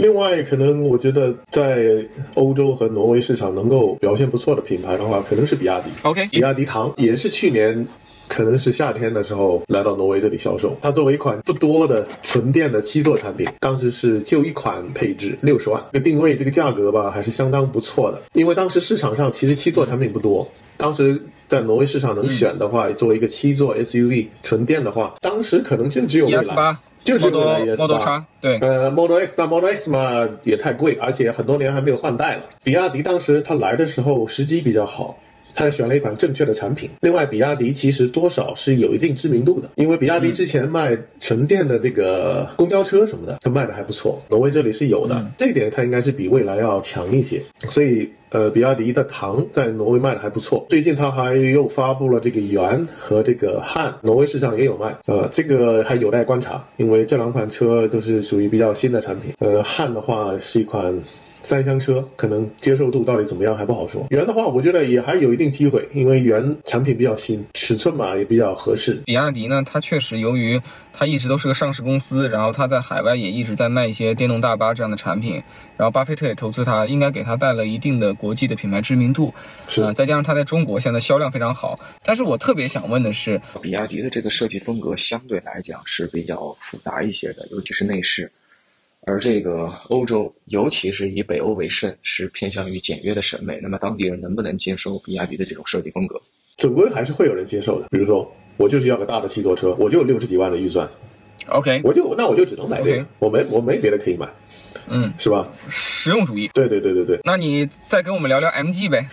另外，可能我觉得在欧洲和挪威市场能够表现不错的品牌的话，可能是比亚迪。OK，比亚迪唐也是去年。可能是夏天的时候来到挪威这里销售。它作为一款不多的纯电的七座产品，当时是就一款配置六十万，这个定位这个价格吧还是相当不错的。因为当时市场上其实七座产品不多，当时在挪威市场能选的话，作为一个七座 SUV 纯电的话，当时可能就只有蔚来，八就只有蔚来 Model。叉，对，呃，Model X 那 Model X 嘛也太贵，而且很多年还没有换代了。比亚迪当时它来的时候时机比较好，它选了一款正确的产品。另外，比亚迪其实多少是有一定知名度的，因为比亚迪之前卖纯电的这个公交车什么的，它卖的还不错。挪威这里是有的，这一点它应该是比蔚来要强一些。所以。呃，比亚迪的唐在挪威卖的还不错，最近它还又发布了这个元和这个汉，挪威市场也有卖，呃，这个还有待观察，因为这两款车都是属于比较新的产品。呃，汉的话是一款三厢车，可能接受度到底怎么样还不好说。元的话，我觉得也还有一定机会，因为元产品比较新，尺寸嘛也比较合适。比亚迪呢，它确实由于它一直都是个上市公司，然后它在海外也一直在卖一些电动大巴这样的产品，然后巴菲特也投资它，应该给它带了一定的国际的品牌知名度，是呃，再加上它在中国现在销量非常好。但是我特别想问的是，比亚迪的这个设计风格相对来讲是比较复杂一些的，尤其是内饰。而这个欧洲，尤其是以北欧为甚，是偏向于简约的审美。那么当地人能不能接受比亚迪的这种设计风格？总归还是会有人接受的。比如说，我就是要个大的七座车，我就六十几万的预算，OK，我就那我就只能买这个我没我没别的可以买，嗯，是吧？实用主义。对对对对对。那你再跟我们聊聊 MG 呗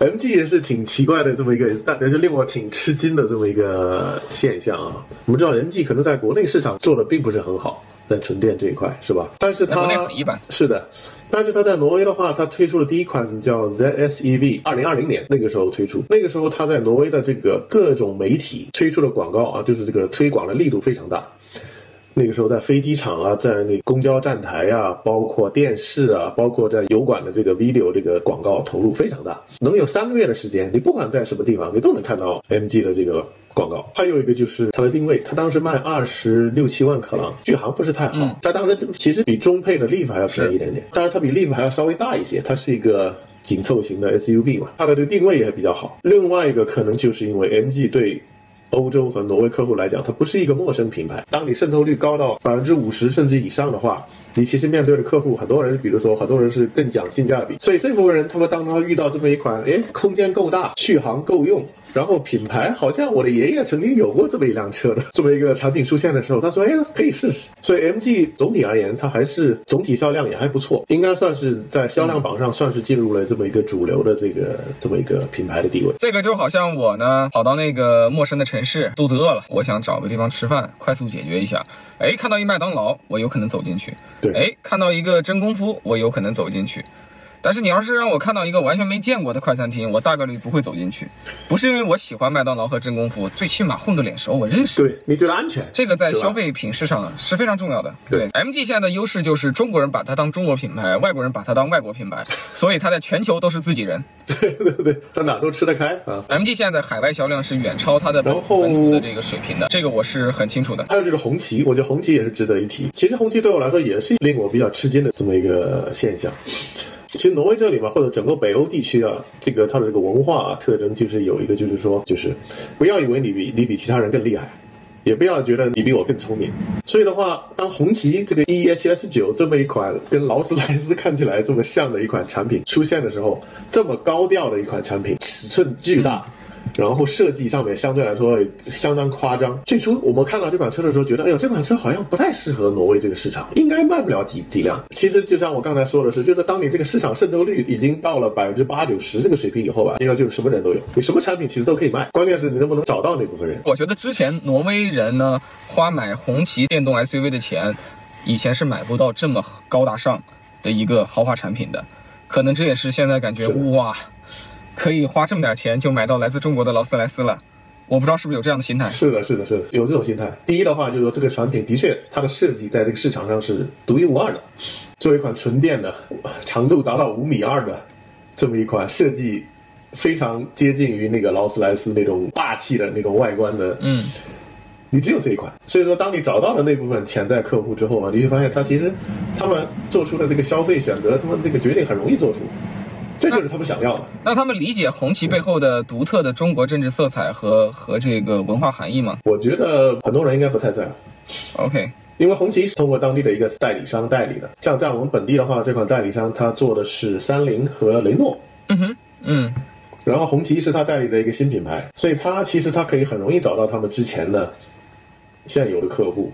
？MG 也是挺奇怪的这么一个，但也是令我挺吃惊的这么一个现象啊。我们知道 MG 可能在国内市场做的并不是很好，在纯电这一块是吧？但是它在国内很一般。是的，但是它在挪威的话，它推出了第一款叫 ZSEV，二零二零年那个时候推出，那个时候它在挪威的这个各种媒体推出的广告啊，就是这个推广的力度非常大。那个时候在飞机场啊，在那公交站台啊，包括电视啊，包括在油管的这个 video 这个广告投入非常大，能有三个月的时间，你不管在什么地方，你都能看到 MG 的这个广告。还有一个就是它的定位，它当时卖二十六七万克朗，续航不是太好，它当时其实比中配的 Leaf 还要便宜一点点，当然它比 Leaf 还要稍微大一些，它是一个。紧凑型的 SUV 嘛，它的这个定位也比较好。另外一个可能就是因为 MG 对欧洲和挪威客户来讲，它不是一个陌生品牌。当你渗透率高到百分之五十甚至以上的话，你其实面对的客户很多人，比如说很多人是更讲性价比，所以这部分人他们当他遇到这么一款，哎，空间够大，续航够用。然后品牌好像我的爷爷曾经有过这么一辆车的这么一个产品出现的时候，他说：“哎呀，可以试试。”所以 MG 总体而言，它还是总体销量也还不错，应该算是在销量榜上算是进入了这么一个主流的这个这么一个品牌的地位。这个就好像我呢跑到那个陌生的城市，肚子饿了，我想找个地方吃饭，快速解决一下。哎，看到一麦当劳，我有可能走进去。对哎，看到一个真功夫，我有可能走进去。但是你要是让我看到一个完全没见过的快餐厅，我大概率不会走进去。不是因为我喜欢麦当劳和真功夫，最起码混个脸熟，我认识。对你觉得安全？这个在消费品市场是非常重要的。对，MG 现在的优势就是中国人把它当中国品牌，外国人把它当外国品牌，所以它在全球都是自己人。对对对，它哪都吃得开啊。MG 现在的海外销量是远超它的本土的这个水平的，这个我是很清楚的。还有就是红旗，我觉得红旗也是值得一提。其实红旗对我来说也是令我比较吃惊的这么一个现象。其实挪威这里嘛，或者整个北欧地区啊，这个它的这个文化、啊、特征就是有一个，就是说，就是不要以为你比你比其他人更厉害，也不要觉得你比我更聪明。所以的话，当红旗这个 EHS 九这么一款跟劳斯莱斯看起来这么像的一款产品出现的时候，这么高调的一款产品，尺寸巨大。然后设计上面相对来说相当夸张。最初我们看到这款车的时候，觉得哎呦，这款车好像不太适合挪威这个市场，应该卖不了几几辆。其实就像我刚才说的是，就是当你这个市场渗透率已经到了百分之八九十这个水平以后吧，应该就是什么人都有，你什么产品其实都可以卖，关键是你能不能找到那部分人。我觉得之前挪威人呢花买红旗电动 SUV 的钱，以前是买不到这么高大上的一个豪华产品的，可能这也是现在感觉哇，可以花这么点钱就买到来自中国的劳斯莱斯了。我不知道是不是有这样的心态。是的，是的，是的，有这种心态。第一的话，就是说这个产品的确它的设计在这个市场上是独一无二的。作为一款纯电的，长度达到五米二的这么一款设计，非常接近于那个劳斯莱斯那种霸气的那种外观的嗯，你只有这一款。所以说，当你找到了那部分潜在客户之后啊，你会发现他其实他们做出的这个消费选择，他们这个决定很容易做出，这就是他们想要的。那他们理解红旗背后的独特的中国政治色彩和和这个文化含义吗我觉得很多人应该不太在乎。？OK，因为红旗是通过当地的一个代理商代理的，像在我们本地的话，这款代理商他做的是三菱和雷诺，嗯哼，嗯，然后红旗是他代理的一个新品牌，所以他其实他可以很容易找到他们之前的现有的客户。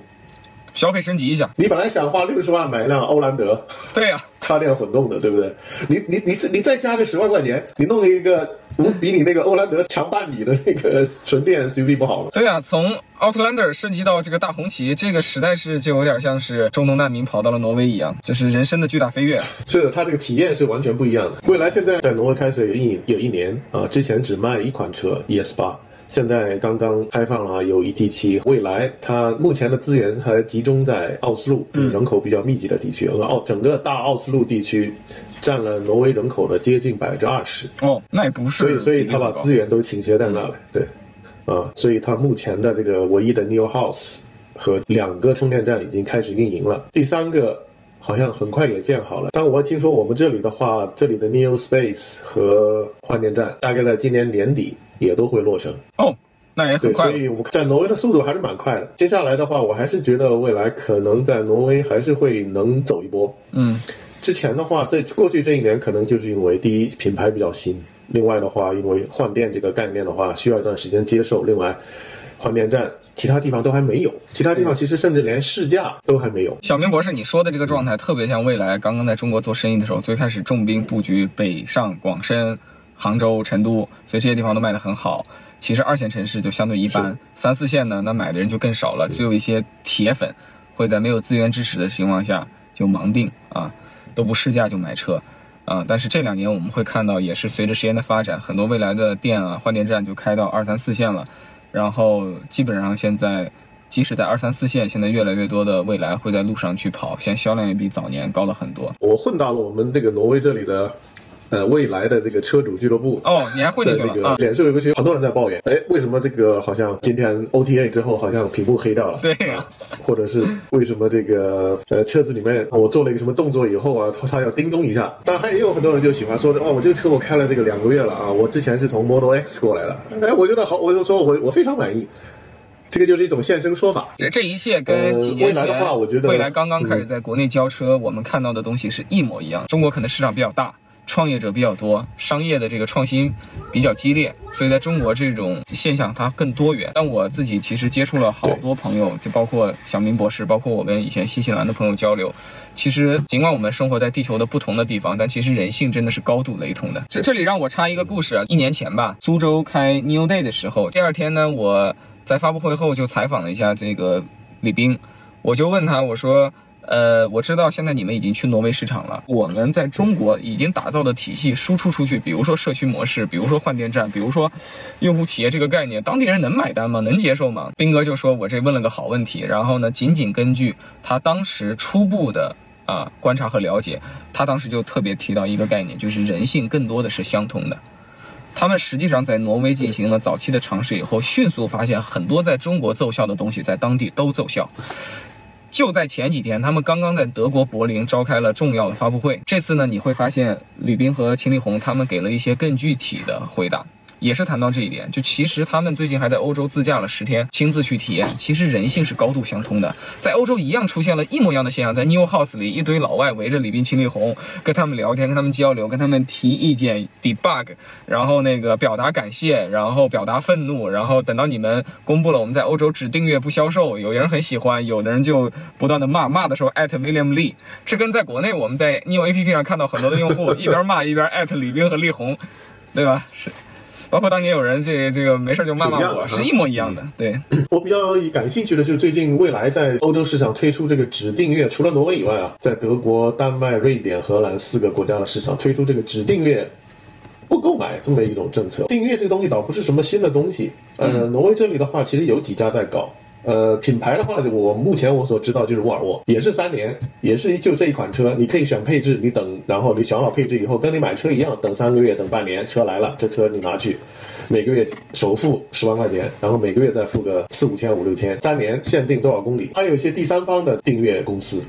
消费升级一下。你本来想花六十万买一辆欧蓝德对呀、插电混动的，对不对？你你你你再加个十万块钱，你弄一个不比你那个欧蓝德强半米的那个纯电 SUV 不好吗？对呀、从 Outlander 升级到这个大红旗，这个实在是就有点像是中东难民跑到了挪威一样，这是人生的巨大飞跃。是的，它这个体验是完全不一样的。蔚来现在在挪威开始有一有一年啊，之前只卖一款车 ES 八，现在刚刚开放了有一 T 七。未来它目前的资源还集中在奥斯陆，嗯。人口比较密集的地区，而奥整个大奥斯陆地区占了挪威人口的接近百分之二十，哦，那也不是所以所以他把资源都倾斜在那了，对，啊，所以它目前的这个唯一的 New House 和两个充电站已经开始运营了，第三个好像很快也建好了。但我听说我们这里的话，这里的 Neo Space 和换电站大概在今年年底也都会落成。哦，那也很，快。所以我们在挪威的速度还是蛮快的。接下来的话，我还是觉得未来可能在挪威还是会能走一波。嗯，之前的话，在过去这一年，可能就是因为第一品牌比较新，另外的话，因为换电这个概念的话，需要一段时间接受。另外，换电站其他地方都还没有，其他地方其实甚至连试驾都还没有。小明博士，你说的这个状态特别像未来刚刚在中国做生意的时候，最开始重兵布局北上广深、杭州、成都，所以这些地方都卖得很好。其实二线城市就相对一般，三四线呢，那买的人就更少了，只有一些铁粉会在没有资源支持的情况下就盲定啊，都不试驾就买车。啊，但是这两年我们会看到，也是随着时间的发展，很多未来的店啊、换电站就开到二三四线了，然后基本上现在即使在二三四线，现在越来越多的未来会在路上去跑，现在销量也比早年高了很多。我混到了我们这个挪威这里的，呃，未来的这个车主俱乐部。哦，你还混进在那个啊？脸书有个群，很多人在抱怨，哎，为什么这个好像今天 OTA 之后好像屏幕黑掉了？对啊，或者是为什么这个呃车子里面我做了一个什么动作以后啊，它它要叮咚一下。当然，还也有很多人就喜欢说，哦，我这个车我开了这个两个月了啊，我之前是从 Model X 过来的，哎，我觉得好，我就说我我非常满意。这个就是一种现身说法。这这一切跟几年前呃未来的话我觉得未来刚刚开始在国内交车，我们看到的东西是一模一样。中国可能市场比较大，创业者比较多，商业的这个创新比较激烈，所以在中国这种现象它更多元。但我自己其实接触了好多朋友，就包括小明博士，包括我跟以前新西兰的朋友交流。其实尽管我们生活在地球的不同的地方，但其实人性真的是高度雷同的。这这里让我插一个故事啊，一年前吧，苏州开 New Day 的时候，第二天呢，我在发布会后就采访了一下这个李斌，我就问他，我说。呃，我知道现在你们已经去挪威市场了。我们在中国已经打造的体系输出出去，比如说社区模式，比如说换电站，比如说用户企业这个概念，当地人能买单吗？能接受吗？斌哥就说：“我这问了个好问题。”然后呢，仅仅根据他当时初步的啊观察和了解，他当时就特别提到一个概念，就是人性更多的是相通的。他们实际上在挪威进行了早期的尝试以后，迅速发现很多在中国奏效的东西在当地都奏效。就在前几天，他们刚刚在德国柏林召开了重要的发布会。这次呢，你会发现吕斌和秦力红他们给了一些更具体的回答，也是谈到这一点。就其实他们最近还在欧洲自驾了十天，亲自去体验。其实人性是高度相通的，在欧洲一样出现了一模一样的现象。在 New House 里，一堆老外围着李斌、秦力红，跟他们聊天，跟他们交流，跟他们提意见、debug，然后那个表达感谢，然后表达愤怒，然后等到你们公布了我们在欧洲只订阅不销售，有人很喜欢，有的人就不断的骂，骂的时候艾特 William Lee，这跟在国内我们在 New APP 上看到很多的用户 一边骂一边艾特李斌和力宏，对吧？是。包括当年有人这这个没事就骂骂我，是一模一样的。对，我比较感兴趣的就是最近未来在欧洲市场推出这个指定月，除了挪威以外啊，在德国、丹麦、瑞典、荷兰四个国家的市场推出这个指定月。不购买这么一种政策，订阅这个东西倒不是什么新的东西。呃，挪威这里的话，其实有几家在搞。呃，品牌的话，我目前我所知道就是沃尔沃，也是三年，也是就这一款车，你可以选配置，你等然后你选好配置以后，跟你买车一样，等三个月，等半年，车来了，这车你拿去，每个月首付十万块钱，然后每个月再付个四五千、五六千，三年限定多少公里。还有一些第三方的订阅公司。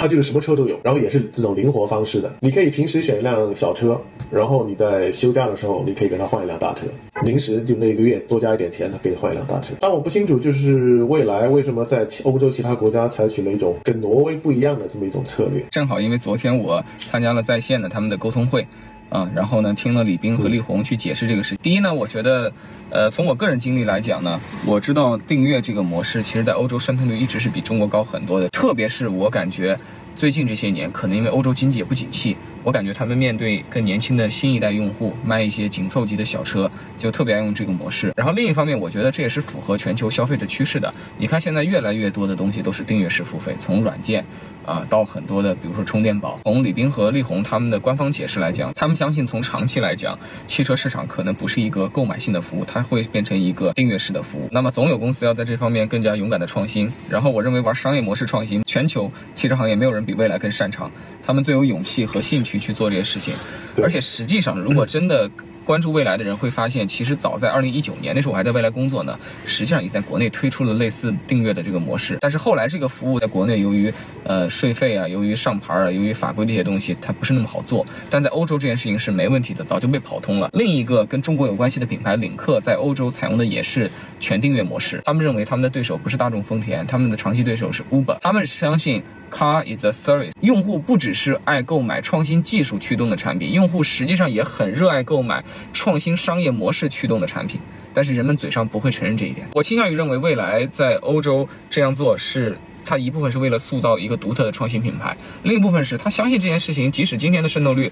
它就是什么车都有，然后也是这种灵活方式的。你可以平时选一辆小车，然后你在休假的时候，你可以给他换一辆大车。临时就那一个月多加一点钱，他给你换一辆大车。但我不清楚，就是未来为什么在欧洲其他国家采取了一种跟挪威不一样的这么一种策略。正好因为昨天我参加了在线的他们的沟通会。啊，然后呢，听了李斌和力宏去解释这个事。第一呢，我觉得，呃，从我个人经历来讲呢，我知道订阅这个模式，其实在欧洲渗透率一直是比中国高很多的。特别是我感觉，最近这些年，可能因为欧洲经济也不景气。我感觉他们面对更年轻的新一代用户，卖一些紧凑级的小车，就特别爱用这个模式。然后另一方面，我觉得这也是符合全球消费者趋势的。你看，现在越来越多的东西都是订阅式付费，从软件啊到很多的，比如说充电宝。从李斌和力宏他们的官方解释来讲，他们相信从长期来讲，汽车市场可能不是一个购买性的服务，它会变成一个订阅式的服务。那么总有公司要在这方面更加勇敢的创新。然后我认为玩商业模式创新，全球汽车行业没有人比未来更擅长，他们最有勇气和兴趣。去做这些事情，而且实际上，如果真的。关注未来的人会发现，其实早在二零一九年那时候，我还在未来工作呢。实际上也在国内推出了类似订阅的这个模式，但是后来这个服务在国内由于呃税费啊，由于上牌啊，由于法规这些东西，它不是那么好做。但在欧洲这件事情是没问题的，早就被跑通了。另一个跟中国有关系的品牌领克，在欧洲采用的也是全订阅模式。他们认为他们的对手不是大众、丰田，他们的长期对手是 Uber。他们相信 Car is a service，用户不只是是爱购买创新技术驱动的产品，用户实际上也很热爱购买。创新商业模式驱动的产品，但是人们嘴上不会承认这一点。我倾向于认为，未来在欧洲这样做是它一部分是为了塑造一个独特的创新品牌，另一部分是他相信这件事情，即使今天的渗透率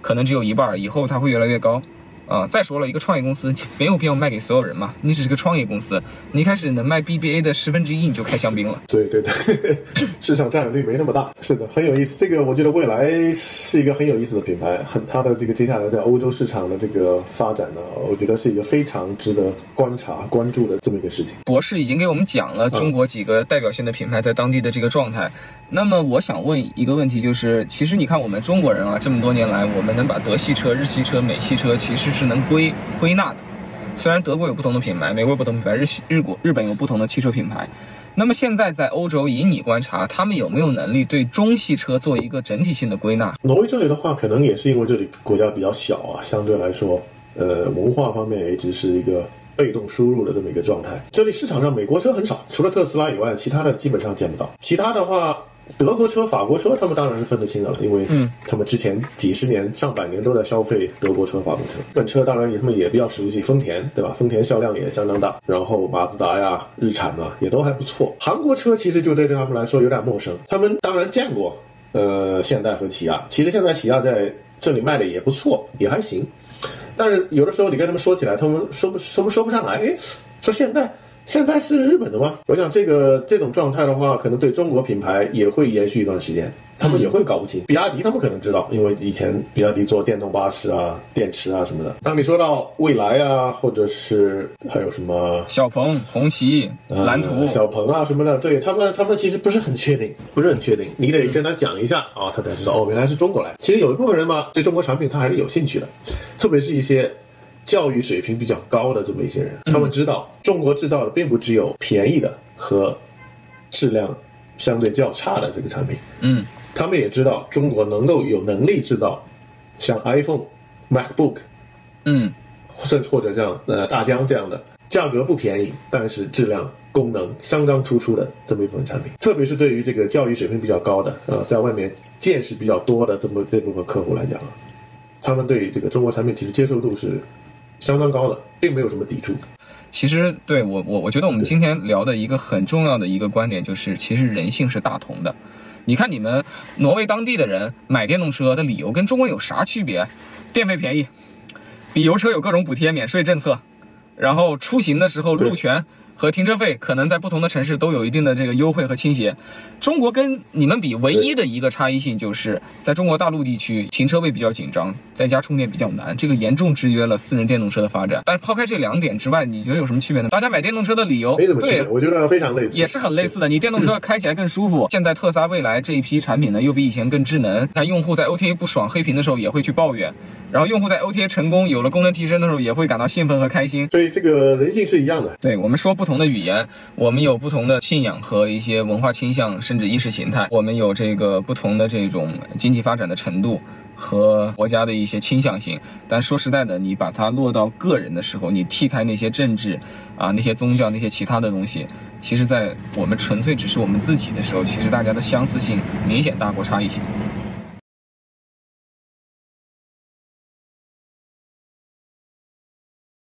可能只有一半，以后它会越来越高。啊，再说了一个创业公司没有必要卖给所有人嘛，你只是个创业公司，你一开始能卖 BBA 的十分之一你就开香槟了。对对对，市场占有率没那么大。是的，很有意思。这个我觉得未来是一个很有意思的品牌，很它的这个接下来在欧洲市场的这个发展呢，我觉得是一个非常值得观察关注的这么一个事情。博士已经给我们讲了中国几个代表性的品牌在当地的这个状态。那么我想问一个问题，就是其实你看我们中国人啊，这么多年来，我们能把德系车、日系车、美系车，其实是能归归纳的。虽然德国有不同的品牌，美国有不同品牌，日日国日本有不同的汽车品牌。那么现在在欧洲，以你观察，他们有没有能力对中系车做一个整体性的归纳？挪威这里的话，可能也是因为这里国家比较小啊，相对来说，呃，文化方面也一直是一个被动输入的这么一个状态。这里市场上美国车很少，除了特斯拉以外，其他的基本上见不到。其他的话。德国车、法国车，他们当然是分得清的了，因为他们之前几十年、上百年都在消费德国车、法国车。日本车当然也他们也比较熟悉，丰田对吧？丰田销量也相当大，然后马自达呀、日产啊也都还不错。韩国车其实就对他们来说有点陌生，他们当然见过，呃，现代和起亚。其实现在起亚在这里卖的也不错，也还行。但是有的时候你跟他们说起来，他们说不说不说不上来，哎，说现代。现在是日本的吗？我想这个这种状态的话，可能对中国品牌也会延续一段时间，他们也会搞不清。比亚迪他们可能知道，因为以前比亚迪做电动巴士啊、电池啊什么的。当你说到蔚来啊，或者是还有什么小鹏、红旗、蓝图、小鹏啊什么的，对他们他们其实不是很确定，不是很确定。你得跟他讲一下啊，他才知道哦，原来是中国来。其实有一部分人嘛，对中国产品他还是有兴趣的，特别是一些。教育水平比较高的这么一些人，他们知道中国制造的并不只有便宜的和质量相对较差的这个产品，嗯，他们也知道中国能够有能力制造像 iPhone、MacBook，嗯，甚或者像呃大疆这样的价格不便宜，但是质量功能相当突出的这么一部分产品，特别是对于这个教育水平比较高的呃在外面见识比较多的这么这部分客户来讲啊，他们对这个中国产品其实接受度是。相当高的，并没有什么抵触。其实，对我我我觉得我们今天聊的一个很重要的一个观点就是，其实人性是大同的。你看，你们挪威当地的人买电动车的理由跟中国有啥区别？电费便宜，比油车有各种补贴、免税政策，然后出行的时候路权和停车费可能在不同的城市都有一定的这个优惠和倾斜。中国跟你们比，唯一的一个差异性就是在中国大陆地区停车位比较紧张，在家充电比较难，这个严重制约了私人电动车的发展。但是抛开这两点之外，你觉得有什么区别呢？大家买电动车的理由，没怎么，对，我觉得非常类似，也是很类似的。你电动车开起来更舒服。现在特斯拉、未来这一批产品呢，又比以前更智能。但用户在 OTA 不爽黑屏的时候也会去抱怨，然后用户在 OTA 成功有了功能提升的时候也会感到兴奋和开心。所以这个人性是一样的。对我们说不同的语言，我们有不同的信仰和一些文化倾向，甚至意识形态，我们有这个不同的这种经济发展的程度和国家的一些倾向性。但说实在的，你把它落到个人的时候，你剔开那些政治啊、那些宗教、那些其他的东西，其实，在我们纯粹只是我们自己的时候，其实大家的相似性明显大过差异性。